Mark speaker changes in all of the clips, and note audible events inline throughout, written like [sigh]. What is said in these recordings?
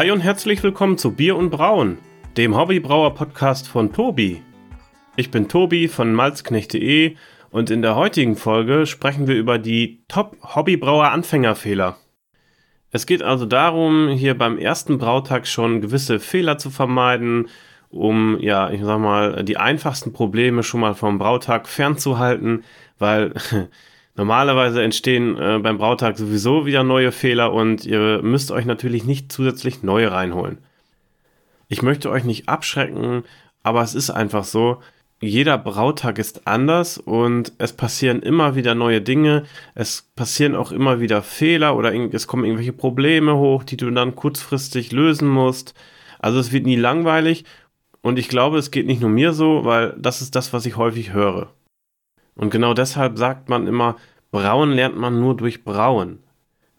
Speaker 1: hi und herzlich willkommen zu Bier und Brauen, dem Hobbybrauer-Podcast von Tobi. Ich bin Tobi von malzknecht.de und in der heutigen Folge sprechen wir über die Top-Hobbybrauer-Anfängerfehler. Es geht also darum, hier beim ersten Brautag schon gewisse Fehler zu vermeiden, um, ja, ich sag mal, die einfachsten Probleme schon mal vom Brautag fernzuhalten, weil [laughs] normalerweise entstehen äh, beim Brautag sowieso wieder neue Fehler und ihr müsst euch natürlich nicht zusätzlich neue reinholen. Ich möchte euch nicht abschrecken, aber es ist einfach so, jeder Brautag ist anders und es passieren immer wieder neue Dinge. Es passieren auch immer wieder Fehler oder es kommen irgendwelche Probleme hoch, die du dann kurzfristig lösen musst. Also es wird nie langweilig und ich glaube, es geht nicht nur mir so, weil das ist das, was ich häufig höre. Und genau deshalb sagt man immer, Brauen lernt man nur durch Brauen.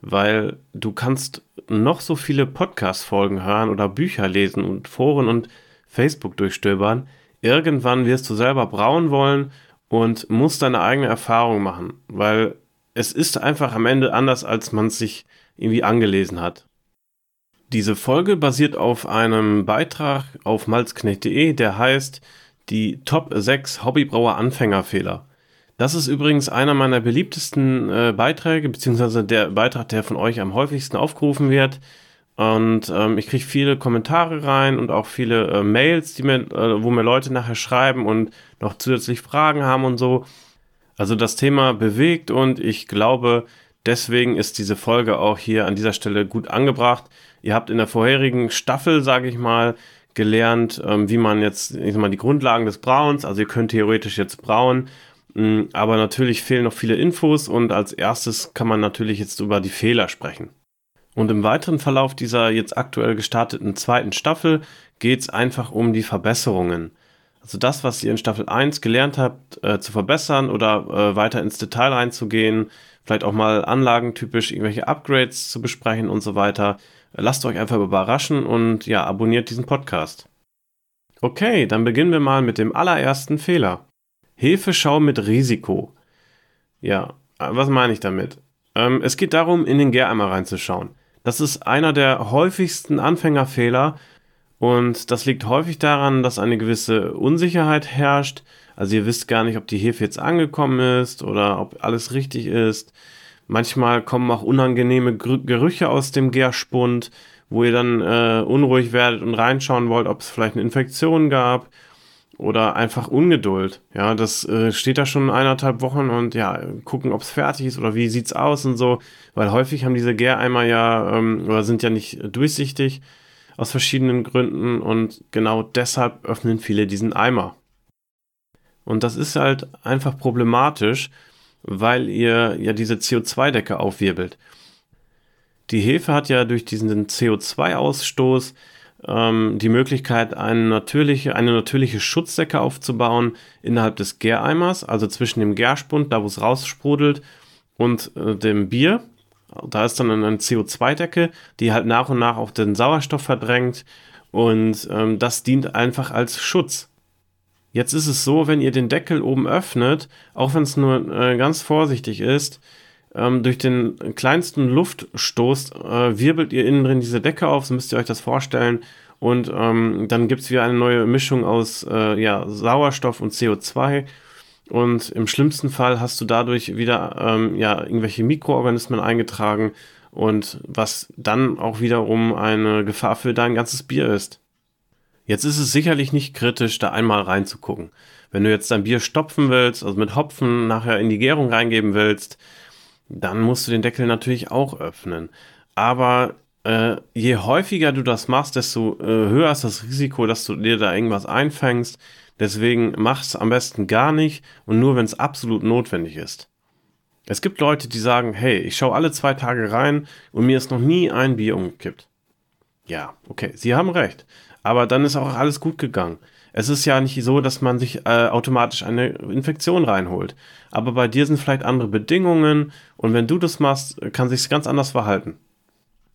Speaker 1: Weil du kannst noch so viele Podcast-Folgen hören oder Bücher lesen und Foren und Facebook durchstöbern irgendwann wirst du selber brauen wollen und musst deine eigene Erfahrung machen, weil es ist einfach am Ende anders, als man es sich irgendwie angelesen hat. Diese Folge basiert auf einem Beitrag auf malzknecht.de, der heißt die Top 6 Hobbybrauer Anfängerfehler. Das ist übrigens einer meiner beliebtesten äh, Beiträge, beziehungsweise der Beitrag, der von euch am häufigsten aufgerufen wird. Und ähm, ich kriege viele Kommentare rein und auch viele äh, Mails, die mir, äh, wo mir Leute nachher schreiben und noch zusätzlich Fragen haben und so. Also das Thema bewegt und ich glaube, deswegen ist diese Folge auch hier an dieser Stelle gut angebracht. Ihr habt in der vorherigen Staffel, sage ich mal, gelernt, ähm, wie man jetzt, ich sag mal, die Grundlagen des Brauens, also ihr könnt theoretisch jetzt brauen, aber natürlich fehlen noch viele Infos und als erstes kann man natürlich jetzt über die Fehler sprechen. Und im weiteren Verlauf dieser jetzt aktuell gestarteten zweiten Staffel geht es einfach um die Verbesserungen. Also das, was ihr in Staffel 1 gelernt habt, äh, zu verbessern oder äh, weiter ins Detail reinzugehen, vielleicht auch mal anlagentypisch irgendwelche Upgrades zu besprechen und so weiter. Lasst euch einfach überraschen und ja, abonniert diesen Podcast. Okay, dann beginnen wir mal mit dem allerersten Fehler. Hefeschau mit Risiko. Ja, was meine ich damit? Ähm, es geht darum, in den Gäreimer reinzuschauen. Das ist einer der häufigsten Anfängerfehler und das liegt häufig daran, dass eine gewisse Unsicherheit herrscht. Also ihr wisst gar nicht, ob die Hefe jetzt angekommen ist oder ob alles richtig ist. Manchmal kommen auch unangenehme Gerüche aus dem Gärspund, wo ihr dann äh, unruhig werdet und reinschauen wollt, ob es vielleicht eine Infektion gab oder einfach Ungeduld. Ja, das äh, steht da schon eineinhalb Wochen und ja, gucken, ob es fertig ist oder wie sieht's aus und so, weil häufig haben diese Gäreimer ja ähm, oder sind ja nicht durchsichtig aus verschiedenen Gründen und genau deshalb öffnen viele diesen Eimer. Und das ist halt einfach problematisch, weil ihr ja diese CO2-Decke aufwirbelt. Die Hefe hat ja durch diesen CO2-Ausstoß ähm, die Möglichkeit, eine natürliche, eine natürliche Schutzdecke aufzubauen innerhalb des Gäreimers, also zwischen dem Gärspund, da wo es raussprudelt, und äh, dem Bier. Da ist dann eine CO2-Decke, die halt nach und nach auch den Sauerstoff verdrängt und ähm, das dient einfach als Schutz. Jetzt ist es so, wenn ihr den Deckel oben öffnet, auch wenn es nur äh, ganz vorsichtig ist, ähm, durch den kleinsten Luftstoß äh, wirbelt ihr innen drin diese Decke auf, so müsst ihr euch das vorstellen. Und ähm, dann gibt es wieder eine neue Mischung aus äh, ja, Sauerstoff und CO2. Und im schlimmsten Fall hast du dadurch wieder ähm, ja, irgendwelche Mikroorganismen eingetragen und was dann auch wiederum eine Gefahr für dein ganzes Bier ist. Jetzt ist es sicherlich nicht kritisch, da einmal reinzugucken. Wenn du jetzt dein Bier stopfen willst, also mit Hopfen nachher in die Gärung reingeben willst, dann musst du den Deckel natürlich auch öffnen. Aber äh, je häufiger du das machst, desto äh, höher ist das Risiko, dass du dir da irgendwas einfängst. Deswegen mach es am besten gar nicht und nur, wenn es absolut notwendig ist. Es gibt Leute, die sagen, hey, ich schaue alle zwei Tage rein und mir ist noch nie ein Bier umgekippt. Ja, okay, sie haben recht. Aber dann ist auch alles gut gegangen. Es ist ja nicht so, dass man sich äh, automatisch eine Infektion reinholt. Aber bei dir sind vielleicht andere Bedingungen und wenn du das machst, kann sich ganz anders verhalten.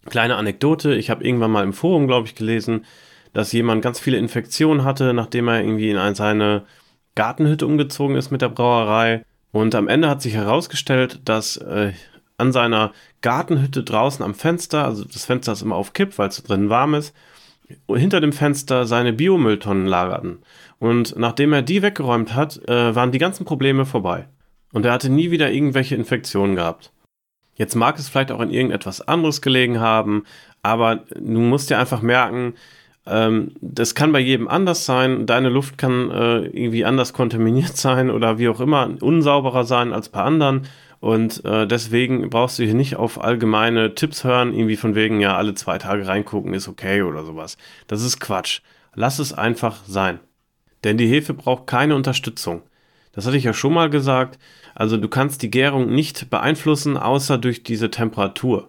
Speaker 1: Kleine Anekdote, ich habe irgendwann mal im Forum, glaube ich, gelesen, dass jemand ganz viele Infektionen hatte, nachdem er irgendwie in seine Gartenhütte umgezogen ist mit der Brauerei. Und am Ende hat sich herausgestellt, dass äh, an seiner Gartenhütte draußen am Fenster, also das Fenster ist immer auf Kipp, weil es drin warm ist, hinter dem Fenster seine Biomülltonnen lagerten. Und nachdem er die weggeräumt hat, äh, waren die ganzen Probleme vorbei. Und er hatte nie wieder irgendwelche Infektionen gehabt. Jetzt mag es vielleicht auch in irgendetwas anderes gelegen haben, aber du musst dir einfach merken, ähm, das kann bei jedem anders sein. Deine Luft kann äh, irgendwie anders kontaminiert [laughs] sein oder wie auch immer unsauberer sein als bei anderen. Und äh, deswegen brauchst du hier nicht auf allgemeine Tipps hören, irgendwie von wegen, ja, alle zwei Tage reingucken ist okay oder sowas. Das ist Quatsch. Lass es einfach sein. Denn die Hefe braucht keine Unterstützung. Das hatte ich ja schon mal gesagt. Also du kannst die Gärung nicht beeinflussen, außer durch diese Temperatur.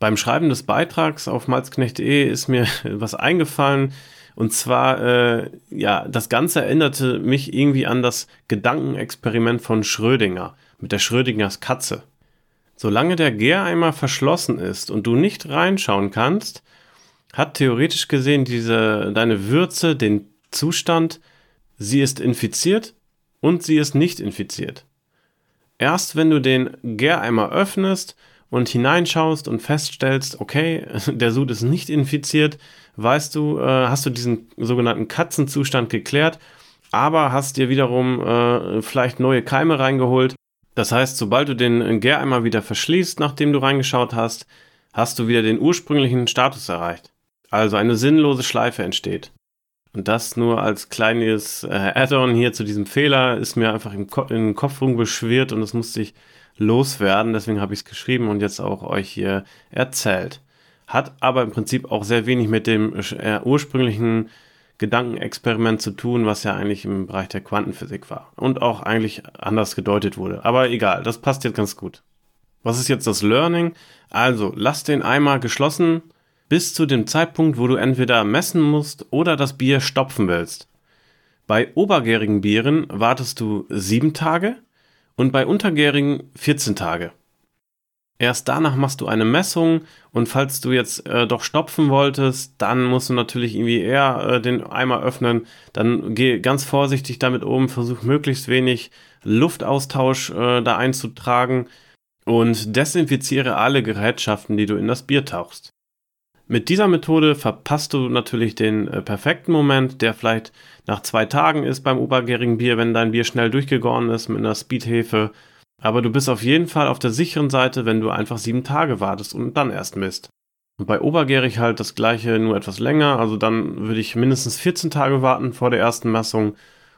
Speaker 1: Beim Schreiben des Beitrags auf malzknecht.de ist mir [laughs] was eingefallen. Und zwar, äh, ja, das Ganze erinnerte mich irgendwie an das Gedankenexperiment von Schrödinger mit der Schrödingers Katze. Solange der Gäreimer verschlossen ist und du nicht reinschauen kannst, hat theoretisch gesehen diese deine Würze den Zustand, sie ist infiziert und sie ist nicht infiziert. Erst wenn du den Gäreimer öffnest und hineinschaust und feststellst, okay, [laughs] der Sud ist nicht infiziert, weißt du, äh, hast du diesen sogenannten Katzenzustand geklärt, aber hast dir wiederum äh, vielleicht neue Keime reingeholt, das heißt, sobald du den Gäreimer wieder verschließt, nachdem du reingeschaut hast, hast du wieder den ursprünglichen Status erreicht. Also eine sinnlose Schleife entsteht. Und das nur als kleines äh, Add-on hier zu diesem Fehler ist mir einfach im, Ko im Kopf rumgeschwirrt und das musste ich loswerden. Deswegen habe ich es geschrieben und jetzt auch euch hier erzählt. Hat aber im Prinzip auch sehr wenig mit dem äh, ursprünglichen Gedankenexperiment zu tun, was ja eigentlich im Bereich der Quantenphysik war und auch eigentlich anders gedeutet wurde. Aber egal, das passt jetzt ganz gut. Was ist jetzt das Learning? Also, lass den Eimer geschlossen bis zu dem Zeitpunkt, wo du entweder messen musst oder das Bier stopfen willst. Bei obergärigen Bieren wartest du sieben Tage und bei untergärigen 14 Tage. Erst danach machst du eine Messung und falls du jetzt äh, doch stopfen wolltest, dann musst du natürlich irgendwie eher äh, den Eimer öffnen. Dann geh ganz vorsichtig damit um, versuch möglichst wenig Luftaustausch äh, da einzutragen und desinfiziere alle Gerätschaften, die du in das Bier tauchst. Mit dieser Methode verpasst du natürlich den äh, perfekten Moment, der vielleicht nach zwei Tagen ist beim obergärigen Bier, wenn dein Bier schnell durchgegoren ist mit einer Speedhefe aber du bist auf jeden Fall auf der sicheren Seite, wenn du einfach sieben Tage wartest und dann erst misst. Und bei obergärig halt das gleiche, nur etwas länger. Also dann würde ich mindestens 14 Tage warten vor der ersten Messung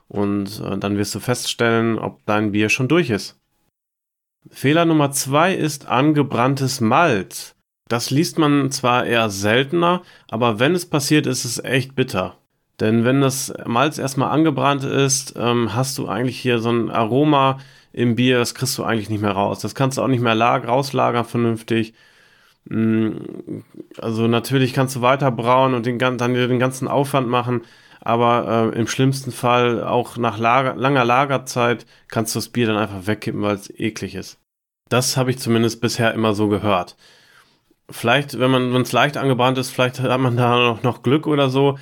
Speaker 1: und äh, dann wirst du feststellen, ob dein Bier schon durch ist. Fehler Nummer zwei ist angebranntes Malz. Das liest man zwar eher seltener, aber wenn es passiert, ist es echt bitter. Denn wenn das Malz erstmal angebrannt ist, ähm, hast du eigentlich hier so ein Aroma, im Bier, das kriegst du eigentlich nicht mehr raus. Das kannst du auch nicht mehr rauslagern vernünftig. Mm, also natürlich kannst du weiter brauen und den, dann den ganzen Aufwand machen, aber äh, im schlimmsten Fall auch nach Lager, langer Lagerzeit kannst du das Bier dann einfach wegkippen, weil es eklig ist. Das habe ich zumindest bisher immer so gehört. Vielleicht, wenn man, es leicht angebrannt ist, vielleicht hat man da noch, noch Glück oder so.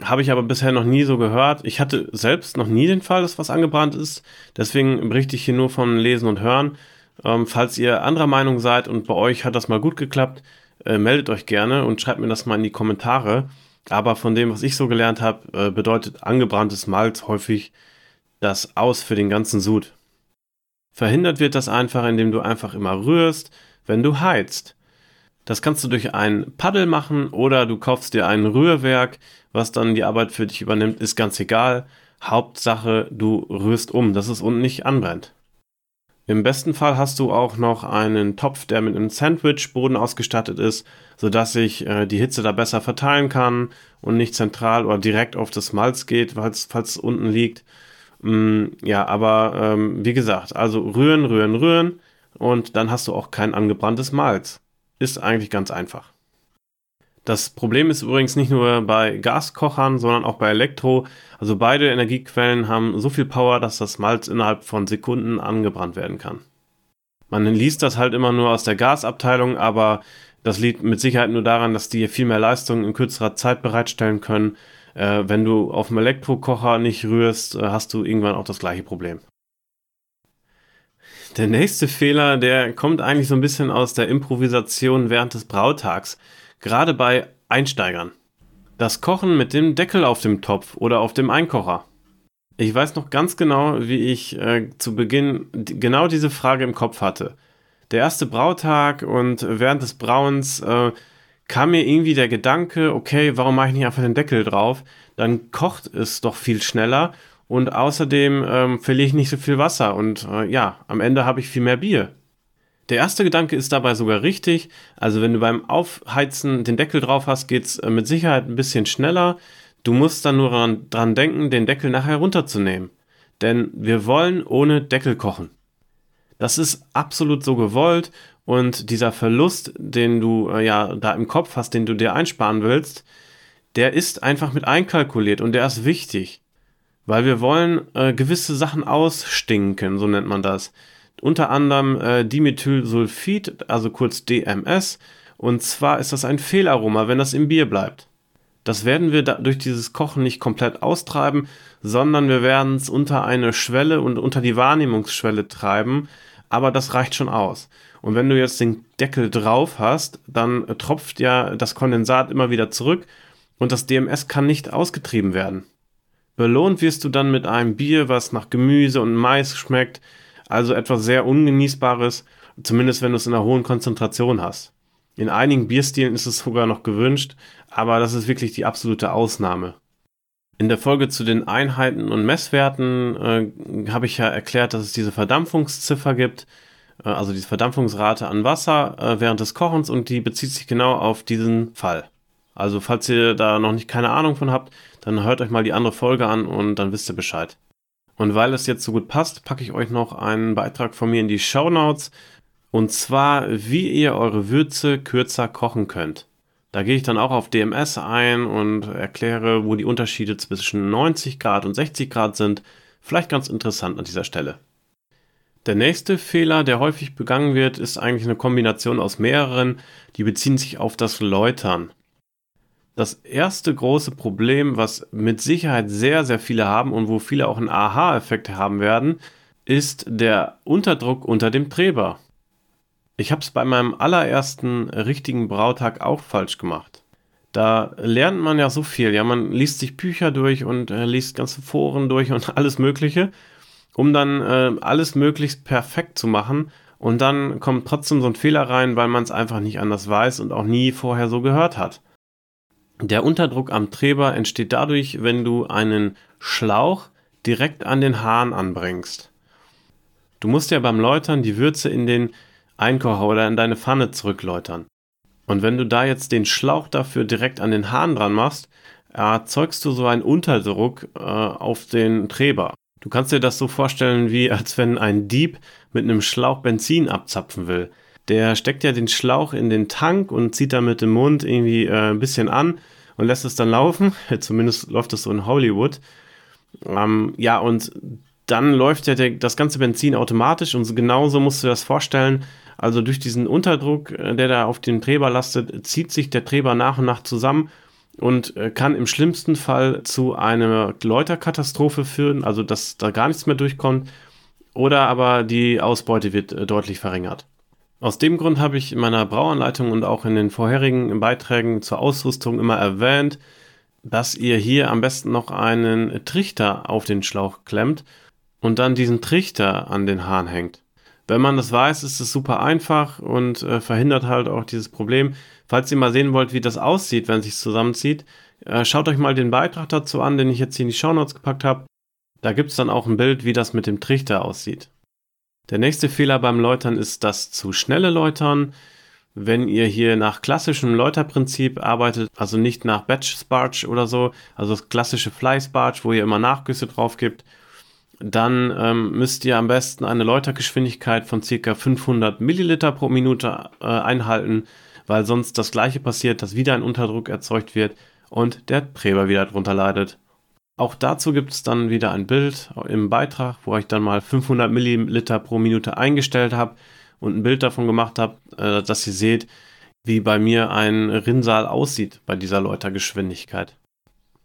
Speaker 1: Habe ich aber bisher noch nie so gehört. Ich hatte selbst noch nie den Fall, dass was angebrannt ist. Deswegen berichte ich hier nur von Lesen und Hören. Ähm, falls ihr anderer Meinung seid und bei euch hat das mal gut geklappt, äh, meldet euch gerne und schreibt mir das mal in die Kommentare. Aber von dem, was ich so gelernt habe, äh, bedeutet angebranntes Malz häufig das Aus für den ganzen Sud. Verhindert wird das einfach, indem du einfach immer rührst, wenn du heizt. Das kannst du durch ein Paddel machen oder du kaufst dir ein Rührwerk, was dann die Arbeit für dich übernimmt, ist ganz egal. Hauptsache, du rührst um, dass es unten nicht anbrennt. Im besten Fall hast du auch noch einen Topf, der mit einem Sandwichboden ausgestattet ist, sodass sich äh, die Hitze da besser verteilen kann und nicht zentral oder direkt auf das Malz geht, falls, es unten liegt. Mm, ja, aber ähm, wie gesagt, also rühren, rühren, rühren und dann hast du auch kein angebranntes Malz. Ist eigentlich ganz einfach. Das Problem ist übrigens nicht nur bei Gaskochern, sondern auch bei Elektro. Also beide Energiequellen haben so viel Power, dass das Malz innerhalb von Sekunden angebrannt werden kann. Man liest das halt immer nur aus der Gasabteilung, aber das liegt mit Sicherheit nur daran, dass die viel mehr Leistung in kürzerer Zeit bereitstellen können. Äh, wenn du auf dem Elektrokocher nicht rührst, äh, hast du irgendwann auch das gleiche Problem. Der nächste Fehler, der kommt eigentlich so ein bisschen aus der Improvisation während des Brautags, gerade bei Einsteigern. Das Kochen mit dem Deckel auf dem Topf oder auf dem Einkocher. Ich weiß noch ganz genau, wie ich äh, zu Beginn genau diese Frage im Kopf hatte. Der erste Brautag und während des Brauens äh, kam mir irgendwie der Gedanke, okay, warum mache ich nicht einfach den Deckel drauf? Dann kocht es doch viel schneller und außerdem ähm, verliere ich nicht so viel Wasser und äh, ja, am Ende habe ich viel mehr Bier. Der erste Gedanke ist dabei sogar richtig. Also wenn du beim Aufheizen den Deckel drauf hast, geht's äh, mit Sicherheit ein bisschen schneller. Du musst dann nur dran, denken, den Deckel nachher runterzunehmen. Denn wir wollen ohne Deckel kochen. Das ist absolut so gewollt und dieser Verlust, den du äh, ja da im Kopf hast, den du dir einsparen willst, der ist einfach mit einkalkuliert und der ist wichtig. Weil wir wollen äh, gewisse Sachen ausstinken, so nennt man das. Unter anderem äh, Dimethylsulfid, also kurz DMS. Und zwar ist das ein Fehlaroma, wenn das im Bier bleibt. Das werden wir durch dieses Kochen nicht komplett austreiben, sondern wir werden es unter eine Schwelle und unter die Wahrnehmungsschwelle treiben, aber das reicht schon aus. Und wenn du jetzt den Deckel drauf hast, dann tropft ja das Kondensat immer wieder zurück und das DMS kann nicht ausgetrieben werden. Belohnt wirst du dann mit einem Bier, was nach Gemüse und Mais schmeckt, also etwas sehr ungenießbares, zumindest wenn du es in einer hohen Konzentration hast. In einigen Bierstilen ist es sogar noch gewünscht, aber das ist wirklich die absolute Ausnahme. In der Folge zu den Einheiten und Messwerten äh, habe ich ja erklärt, dass es diese Verdampfungsziffer gibt, äh, also diese Verdampfungsrate an Wasser äh, während des Kochens und die bezieht sich genau auf diesen Fall. Also falls ihr da noch nicht keine Ahnung von habt, dann hört euch mal die andere Folge an und dann wisst ihr Bescheid. Und weil es jetzt so gut passt, packe ich euch noch einen Beitrag von mir in die Show Notes. Und zwar, wie ihr eure Würze kürzer kochen könnt. Da gehe ich dann auch auf DMS ein und erkläre, wo die Unterschiede zwischen 90 Grad und 60 Grad sind. Vielleicht ganz interessant an dieser Stelle. Der nächste Fehler, der häufig begangen wird, ist eigentlich eine Kombination aus mehreren. Die beziehen sich auf das Läutern. Das erste große Problem, was mit Sicherheit sehr, sehr viele haben und wo viele auch einen Aha-Effekt haben werden, ist der Unterdruck unter dem Träber. Ich habe es bei meinem allerersten richtigen Brautag auch falsch gemacht. Da lernt man ja so viel. Ja, man liest sich Bücher durch und äh, liest ganze Foren durch und [laughs] alles Mögliche, um dann äh, alles möglichst perfekt zu machen. Und dann kommt trotzdem so ein Fehler rein, weil man es einfach nicht anders weiß und auch nie vorher so gehört hat. Der Unterdruck am Träber entsteht dadurch, wenn du einen Schlauch direkt an den Hahn anbringst. Du musst ja beim Läutern die Würze in den Einkocher oder in deine Pfanne zurückläutern. Und wenn du da jetzt den Schlauch dafür direkt an den Hahn dran machst, erzeugst du so einen Unterdruck äh, auf den Träber. Du kannst dir das so vorstellen, wie als wenn ein Dieb mit einem Schlauch Benzin abzapfen will der steckt ja den Schlauch in den Tank und zieht dann mit dem Mund irgendwie äh, ein bisschen an und lässt es dann laufen. [laughs] Zumindest läuft es so in Hollywood. Ähm, ja, und dann läuft ja der, das ganze Benzin automatisch und genauso musst du das vorstellen. Also durch diesen Unterdruck, äh, der da auf den Träber lastet, zieht sich der Träber nach und nach zusammen und äh, kann im schlimmsten Fall zu einer Läuterkatastrophe führen, also dass da gar nichts mehr durchkommt. Oder aber die Ausbeute wird äh, deutlich verringert. Aus dem Grund habe ich in meiner Brauanleitung und auch in den vorherigen Beiträgen zur Ausrüstung immer erwähnt, dass ihr hier am besten noch einen Trichter auf den Schlauch klemmt und dann diesen Trichter an den Hahn hängt. Wenn man das weiß, ist es super einfach und äh, verhindert halt auch dieses Problem. Falls ihr mal sehen wollt, wie das aussieht, wenn es sich zusammenzieht, äh, schaut euch mal den Beitrag dazu an, den ich jetzt hier in die Shownotes gepackt habe. Da gibt es dann auch ein Bild, wie das mit dem Trichter aussieht. Der nächste Fehler beim Läutern ist das zu schnelle Läutern. Wenn ihr hier nach klassischem Läuterprinzip arbeitet, also nicht nach Batch Sparge oder so, also das klassische Fly Sparge, wo ihr immer Nachgüsse drauf gibt, dann ähm, müsst ihr am besten eine Läutergeschwindigkeit von ca. 500 Milliliter pro Minute äh, einhalten, weil sonst das gleiche passiert, dass wieder ein Unterdruck erzeugt wird und der Träber wieder drunter leidet. Auch dazu gibt es dann wieder ein Bild im Beitrag, wo ich dann mal 500 Milliliter pro Minute eingestellt habe und ein Bild davon gemacht habe, äh, dass ihr seht, wie bei mir ein Rinnsal aussieht bei dieser Läutergeschwindigkeit.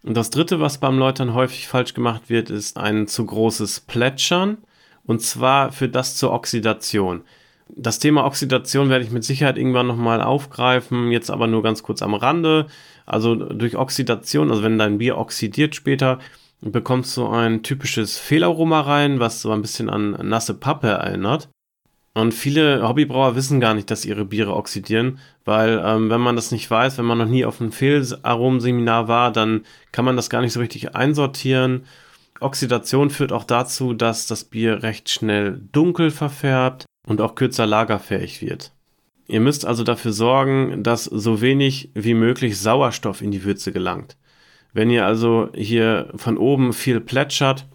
Speaker 1: Und das dritte, was beim Läutern häufig falsch gemacht wird, ist ein zu großes Plätschern Und zwar führt das zur Oxidation. Das Thema Oxidation werde ich mit Sicherheit irgendwann nochmal aufgreifen, jetzt aber nur ganz kurz am Rande. Also durch Oxidation, also wenn dein Bier oxidiert später, bekommst du ein typisches Fehlaroma rein, was so ein bisschen an nasse Pappe erinnert. Und viele Hobbybrauer wissen gar nicht, dass ihre Biere oxidieren, weil ähm, wenn man das nicht weiß, wenn man noch nie auf einem Fehlaromenseminar war, dann kann man das gar nicht so richtig einsortieren. Oxidation führt auch dazu, dass das Bier recht schnell dunkel verfärbt und auch kürzer lagerfähig wird. Ihr müsst also dafür sorgen, dass so wenig wie möglich Sauerstoff in die Würze gelangt. Wenn ihr also hier von oben viel plätschert,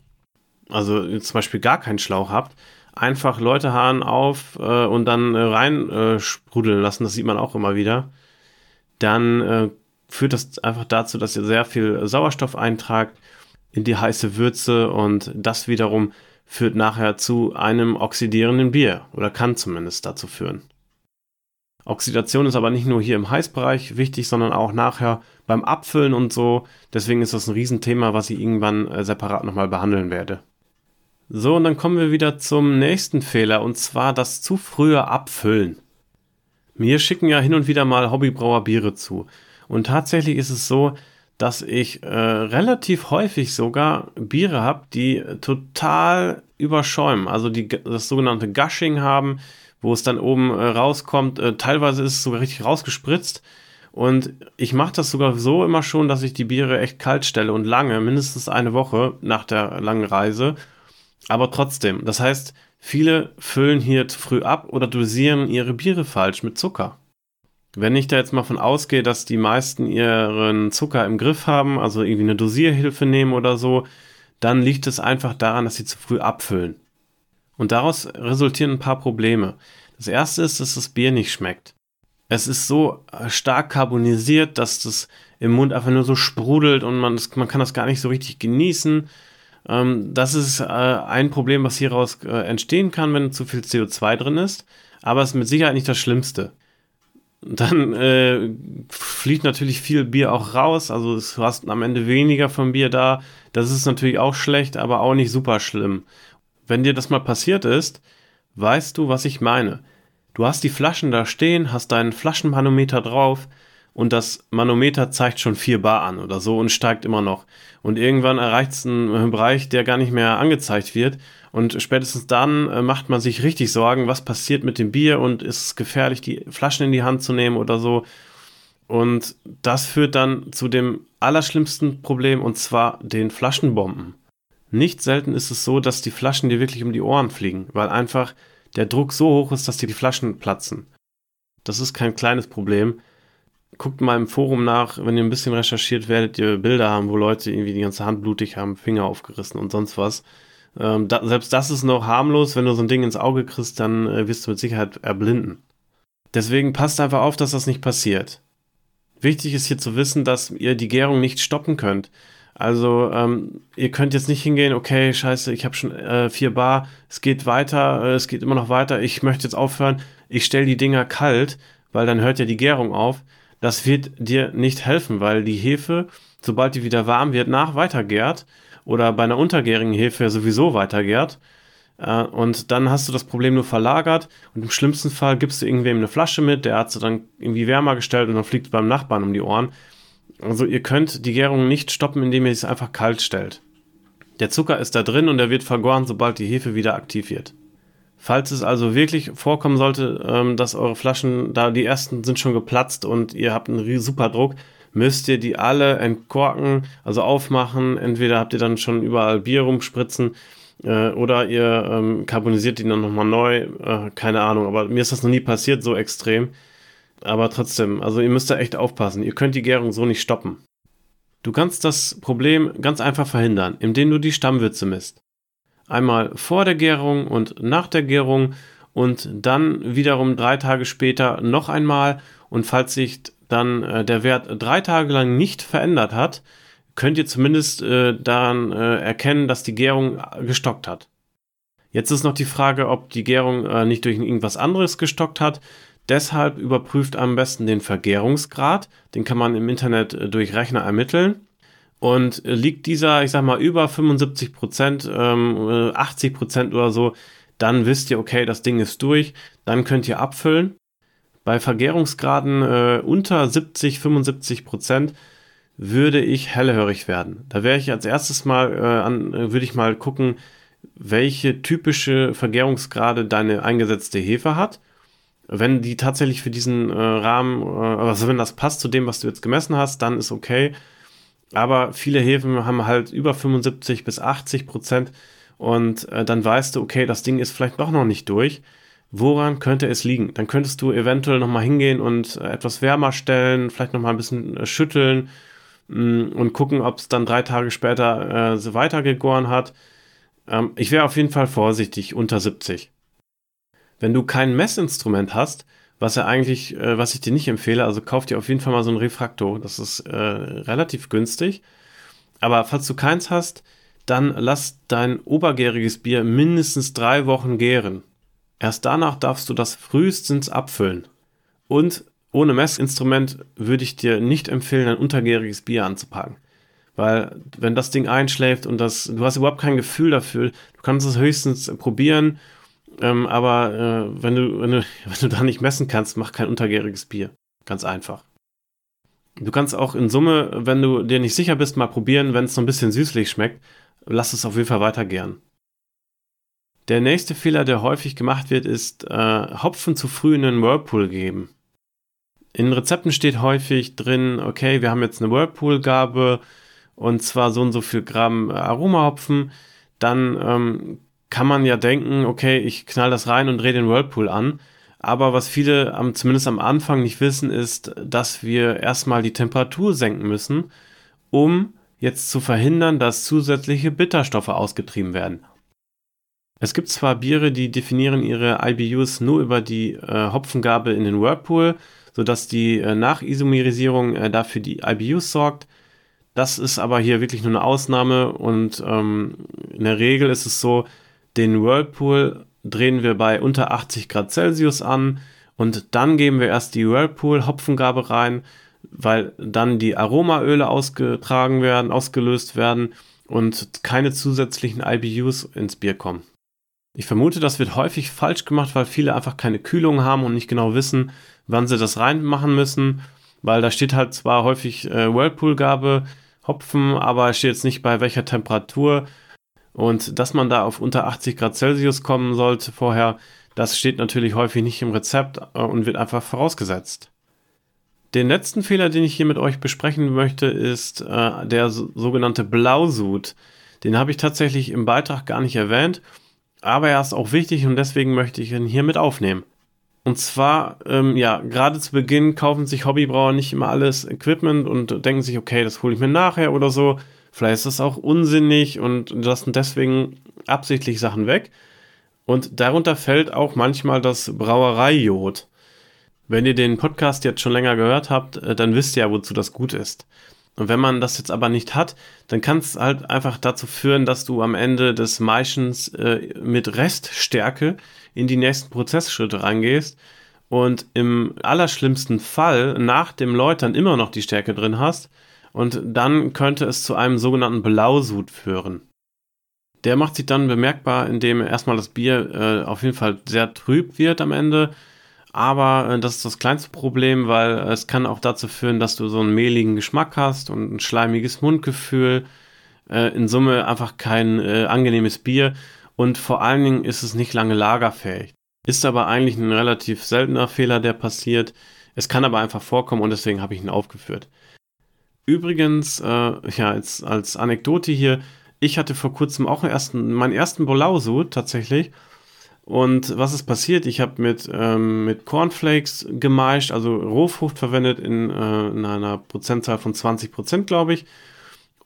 Speaker 1: also zum Beispiel gar keinen Schlauch habt, einfach Leute Hahn auf äh, und dann äh, rein äh, sprudeln lassen, das sieht man auch immer wieder, dann äh, führt das einfach dazu, dass ihr sehr viel Sauerstoff eintragt in die heiße Würze und das wiederum führt nachher zu einem oxidierenden Bier oder kann zumindest dazu führen. Oxidation ist aber nicht nur hier im Heißbereich wichtig, sondern auch nachher beim Abfüllen und so. Deswegen ist das ein Riesenthema, was ich irgendwann äh, separat nochmal behandeln werde. So, und dann kommen wir wieder zum nächsten Fehler, und zwar das zu frühe Abfüllen. Mir schicken ja hin und wieder mal Hobbybrauer Biere zu. Und tatsächlich ist es so, dass ich äh, relativ häufig sogar Biere habe, die total überschäumen. Also die das sogenannte Gushing haben, wo es dann oben äh, rauskommt. Äh, teilweise ist es sogar richtig rausgespritzt. Und ich mache das sogar so immer schon, dass ich die Biere echt kalt stelle und lange, mindestens eine Woche nach der langen Reise aber trotzdem, das heißt, viele füllen hier zu früh ab oder dosieren ihre Biere falsch mit Zucker. Wenn ich da jetzt mal von ausgehe, dass die meisten ihren Zucker im Griff haben, also irgendwie eine Dosierhilfe nehmen oder so, dann liegt es einfach daran, dass sie zu früh abfüllen. Und daraus resultieren ein paar Probleme. Das erste ist, dass das Bier nicht schmeckt. Es ist so stark carbonisiert, dass das im Mund einfach nur so sprudelt und man, das, man kann das gar nicht so richtig genießen. Ähm, das ist äh, ein Problem, was hieraus äh, entstehen kann, wenn zu viel CO2 drin ist. Aber es ist mit Sicherheit nicht das Schlimmste. Dann äh, fliegt natürlich viel Bier auch raus. Also du hast am Ende weniger vom Bier da. Das ist natürlich auch schlecht, aber auch nicht super schlimm. Wenn dir das mal passiert ist, weißt du, was ich meine. Du hast die Flaschen da stehen, hast deinen Flaschenmanometer drauf und das Manometer zeigt schon 4 Bar an oder so und steigt immer noch. Und irgendwann erreicht es einen Bereich, der gar nicht mehr angezeigt wird. Und spätestens dann äh, macht man sich richtig Sorgen, was passiert mit dem Bier und ist es gefährlich, die Flaschen in die Hand zu nehmen oder so. Und das führt dann zu dem allerschlimmsten Problem und zwar den Flaschenbomben. Nicht selten ist es so, dass die Flaschen dir wirklich um die Ohren fliegen, weil einfach der Druck so hoch ist, dass dir die Flaschen platzen. Das ist kein kleines Problem guckt mal im Forum nach, wenn ihr ein bisschen recherchiert, werdet ihr Bilder haben, wo Leute irgendwie die ganze Hand blutig haben, Finger aufgerissen und sonst was. Ähm, da, selbst das ist noch harmlos, wenn du so ein Ding ins Auge kriegst, dann äh, wirst du mit Sicherheit erblinden. Deswegen passt einfach auf, dass das nicht passiert. Wichtig ist hier zu wissen, dass ihr die Gärung nicht stoppen könnt. Also ähm, ihr könnt jetzt nicht hingehen, okay, scheiße, ich habe schon äh, vier Bar, es geht weiter, äh, es geht immer noch weiter, ich möchte jetzt aufhören, ich stelle die Dinger kalt, weil dann hört ja die Gärung auf das wird dir nicht helfen, weil die Hefe, sobald die wieder warm wird, nach weitergärt oder bei einer untergärigen Hefe sowieso weitergärt. Äh, und dann hast du das Problem nur verlagert und im schlimmsten Fall gibst du irgendwem eine Flasche mit, der hat sie dann irgendwie wärmer gestellt und dann fliegt beim Nachbarn um die Ohren. Also ihr könnt die Gärung nicht stoppen, indem ihr es einfach kalt stellt. Der Zucker ist da drin und er wird vergoren, sobald die Hefe wieder aktiv wird. Falls es also wirklich vorkommen sollte, ähm, dass eure Flaschen, da die ersten sind schon geplatzt und ihr habt einen super Druck, müsst ihr die alle entkorken, also aufmachen. Entweder habt ihr dann schon überall Bier rumspritzen äh, oder ihr ähm, carbonisiert die dann nochmal neu. Äh, keine Ahnung, aber mir ist das noch nie passiert, so extrem. Aber trotzdem, also ihr müsst da echt aufpassen. Ihr könnt die Gärung so nicht stoppen. Du kannst das Problem ganz einfach verhindern, indem du die Stammwürze misst. Einmal vor der Gärung und nach der Gärung und dann wiederum drei Tage später noch einmal. Und falls sich dann äh, der Wert drei Tage lang nicht verändert hat, könnt ihr zumindest äh, dann äh, erkennen, dass die Gärung gestockt hat. Jetzt ist noch die Frage, ob die Gärung äh, nicht durch irgendwas anderes gestockt hat. Deshalb überprüft am besten den Vergärungsgrad. Den kann man im Internet äh, durch Rechner ermitteln. Und liegt dieser, ich sag mal, über 75 Prozent, ähm, 80 Prozent oder so, dann wisst ihr, okay, das Ding ist durch. Dann könnt ihr abfüllen. Bei Vergärungsgraden äh, unter 70, 75 Prozent würde ich hellhörig werden. Da wäre ich als erstes mal, äh, an, äh, würde ich mal gucken, welche typische Vergärungsgrade deine eingesetzte Hefe hat. Wenn die tatsächlich für diesen äh, Rahmen, äh, also wenn das passt zu dem, was du jetzt gemessen hast, dann ist okay. Aber viele Hefen haben halt über 75 bis 80 Prozent und äh, dann weißt du, okay, das Ding ist vielleicht doch noch nicht durch. Woran könnte es liegen? Dann könntest du eventuell nochmal hingehen und äh, etwas wärmer stellen, vielleicht nochmal ein bisschen äh, schütteln mm, und gucken, ob es dann drei Tage später äh, so weitergegoren hat. Ähm, ich wäre auf jeden Fall vorsichtig unter 70. Wenn du kein Messinstrument hast, was ja eigentlich, äh, was ich dir nicht empfehle, also kauf dir auf jeden Fall mal so ein Refraktor. Das ist äh, relativ günstig. Aber falls du keins hast, dann lass dein obergäriges Bier mindestens drei Wochen gären. Erst danach darfst du das frühestens abfüllen. Und ohne Messinstrument würde ich dir nicht empfehlen, ein untergäriges Bier anzupacken. Weil wenn das Ding einschläft und das, du hast überhaupt kein Gefühl dafür, du kannst es höchstens probieren, ähm, aber äh, wenn, du, wenn, du, [laughs] wenn du da nicht messen kannst, mach kein untergäriges Bier. Ganz einfach. Du kannst auch in Summe, wenn du dir nicht sicher bist, mal probieren, wenn es so ein bisschen süßlich schmeckt, lass es auf jeden Fall weiter gern. Der nächste Fehler, der häufig gemacht wird, ist äh, Hopfen zu früh in einen Whirlpool geben. In Rezepten steht häufig drin, okay, wir haben jetzt eine Whirlpool-Gabe und zwar so und so viel Gramm äh, Aromahopfen. Dann ähm, kann man ja denken, okay, ich knall das rein und drehe den Whirlpool an. Aber was viele am, zumindest am Anfang nicht wissen, ist, dass wir erstmal die Temperatur senken müssen, um jetzt zu verhindern, dass zusätzliche Bitterstoffe ausgetrieben werden. Es gibt zwar Biere, die definieren ihre IBUs nur über die äh, Hopfengabe in den Whirlpool, sodass die äh, Nachisomerisierung äh, dafür die IBUs sorgt. Das ist aber hier wirklich nur eine Ausnahme und ähm, in der Regel ist es so, den Whirlpool drehen wir bei unter 80 Grad Celsius an und dann geben wir erst die Whirlpool-Hopfengabe rein, weil dann die Aromaöle ausgetragen werden, ausgelöst werden und keine zusätzlichen IBUs ins Bier kommen. Ich vermute, das wird häufig falsch gemacht, weil viele einfach keine Kühlung haben und nicht genau wissen, wann sie das reinmachen müssen, weil da steht halt zwar häufig äh, Whirlpool-Gabe, Hopfen, aber es steht jetzt nicht bei welcher Temperatur. Und dass man da auf unter 80 Grad Celsius kommen sollte vorher, das steht natürlich häufig nicht im Rezept äh, und wird einfach vorausgesetzt. Den letzten Fehler, den ich hier mit euch besprechen möchte, ist äh, der so, sogenannte Blausud. Den habe ich tatsächlich im Beitrag gar nicht erwähnt aber er ist auch wichtig und deswegen möchte ich ihn hier mit aufnehmen. Und zwar, ähm, ja, gerade zu Beginn kaufen sich Hobbybrauer nicht immer alles Equipment und denken sich, okay, das hole ich mir nachher oder so. Vielleicht ist das auch unsinnig und lassen deswegen absichtlich Sachen weg. Und darunter fällt auch manchmal das Brauereijod. Wenn ihr den Podcast jetzt schon länger gehört habt, äh, dann wisst ihr ja, wozu das gut ist. Und wenn man das jetzt aber nicht hat, dann kann es halt einfach dazu führen, dass du am Ende des Maischens äh, mit Reststärke in die nächsten Prozessschritte reingehst und im allerschlimmsten Fall nach dem Läutern immer noch die Stärke drin hast und dann könnte es zu einem sogenannten Blausud führen. Der macht sich dann bemerkbar, indem erstmal das Bier äh, auf jeden Fall sehr trüb wird am Ende aber äh, das ist das kleinste Problem, weil es kann auch dazu führen, dass du so einen mehligen Geschmack hast und ein schleimiges Mundgefühl. Äh, in Summe einfach kein äh, angenehmes Bier. Und vor allen Dingen ist es nicht lange lagerfähig. Ist aber eigentlich ein relativ seltener Fehler, der passiert. Es kann aber einfach vorkommen und deswegen habe ich ihn aufgeführt. Übrigens, äh, ja, als, als Anekdote hier, ich hatte vor kurzem auch ersten, meinen ersten Bolauso tatsächlich und was ist passiert? Ich habe mit, ähm, mit Cornflakes gemeischt, also Rohfrucht verwendet in, äh, in einer Prozentzahl von 20 Prozent, glaube ich.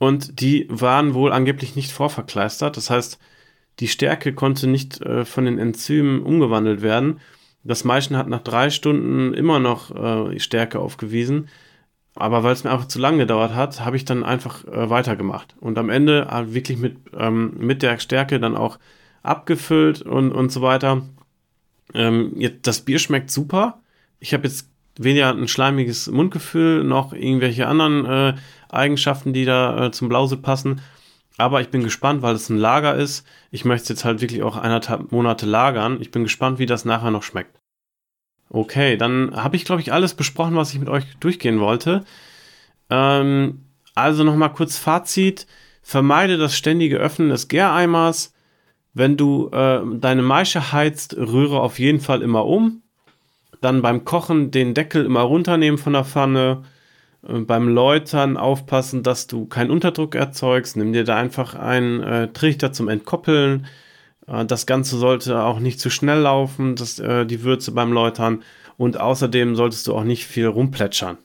Speaker 1: Und die waren wohl angeblich nicht vorverkleistert. Das heißt, die Stärke konnte nicht äh, von den Enzymen umgewandelt werden. Das Maischen hat nach drei Stunden immer noch äh, Stärke aufgewiesen. Aber weil es mir einfach zu lange gedauert hat, habe ich dann einfach äh, weitergemacht. Und am Ende äh, wirklich mit, ähm, mit der Stärke dann auch abgefüllt und, und so weiter. Ähm, jetzt, das Bier schmeckt super. Ich habe jetzt weder ein schleimiges Mundgefühl noch irgendwelche anderen äh, Eigenschaften, die da äh, zum Blausut passen. Aber ich bin gespannt, weil es ein Lager ist. Ich möchte es jetzt halt wirklich auch eineinhalb Monate lagern. Ich bin gespannt, wie das nachher noch schmeckt. Okay, dann habe ich, glaube ich, alles besprochen, was ich mit euch durchgehen wollte. Ähm, also nochmal kurz Fazit. Vermeide das ständige Öffnen des Gäreimers. Wenn du äh, deine Maische heizt, rühre auf jeden Fall immer um. Dann beim Kochen den Deckel immer runternehmen von der Pfanne. Äh, beim Läutern aufpassen, dass du keinen Unterdruck erzeugst. Nimm dir da einfach einen äh, Trichter zum Entkoppeln. Äh, das Ganze sollte auch nicht zu schnell laufen, das, äh, die Würze beim Läutern. Und außerdem solltest du auch nicht viel rumplätschern.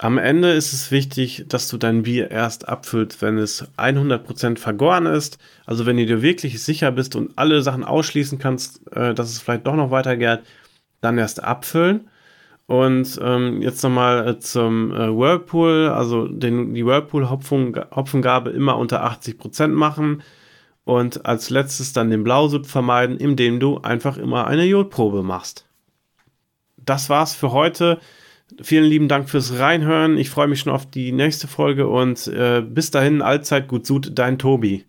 Speaker 1: Am Ende ist es wichtig, dass du dein Bier erst abfüllst, wenn es 100% vergoren ist. Also wenn du dir wirklich sicher bist und alle Sachen ausschließen kannst, äh, dass es vielleicht doch noch weitergärt, dann erst abfüllen. Und ähm, jetzt nochmal äh, zum äh, Whirlpool, also den, die Whirlpool-Hopfengabe immer unter 80% machen. Und als letztes dann den Blausud vermeiden, indem du einfach immer eine Jodprobe machst. Das war's für heute. Vielen lieben Dank fürs Reinhören. Ich freue mich schon auf die nächste Folge und äh, bis dahin allzeit gut sud, dein Tobi.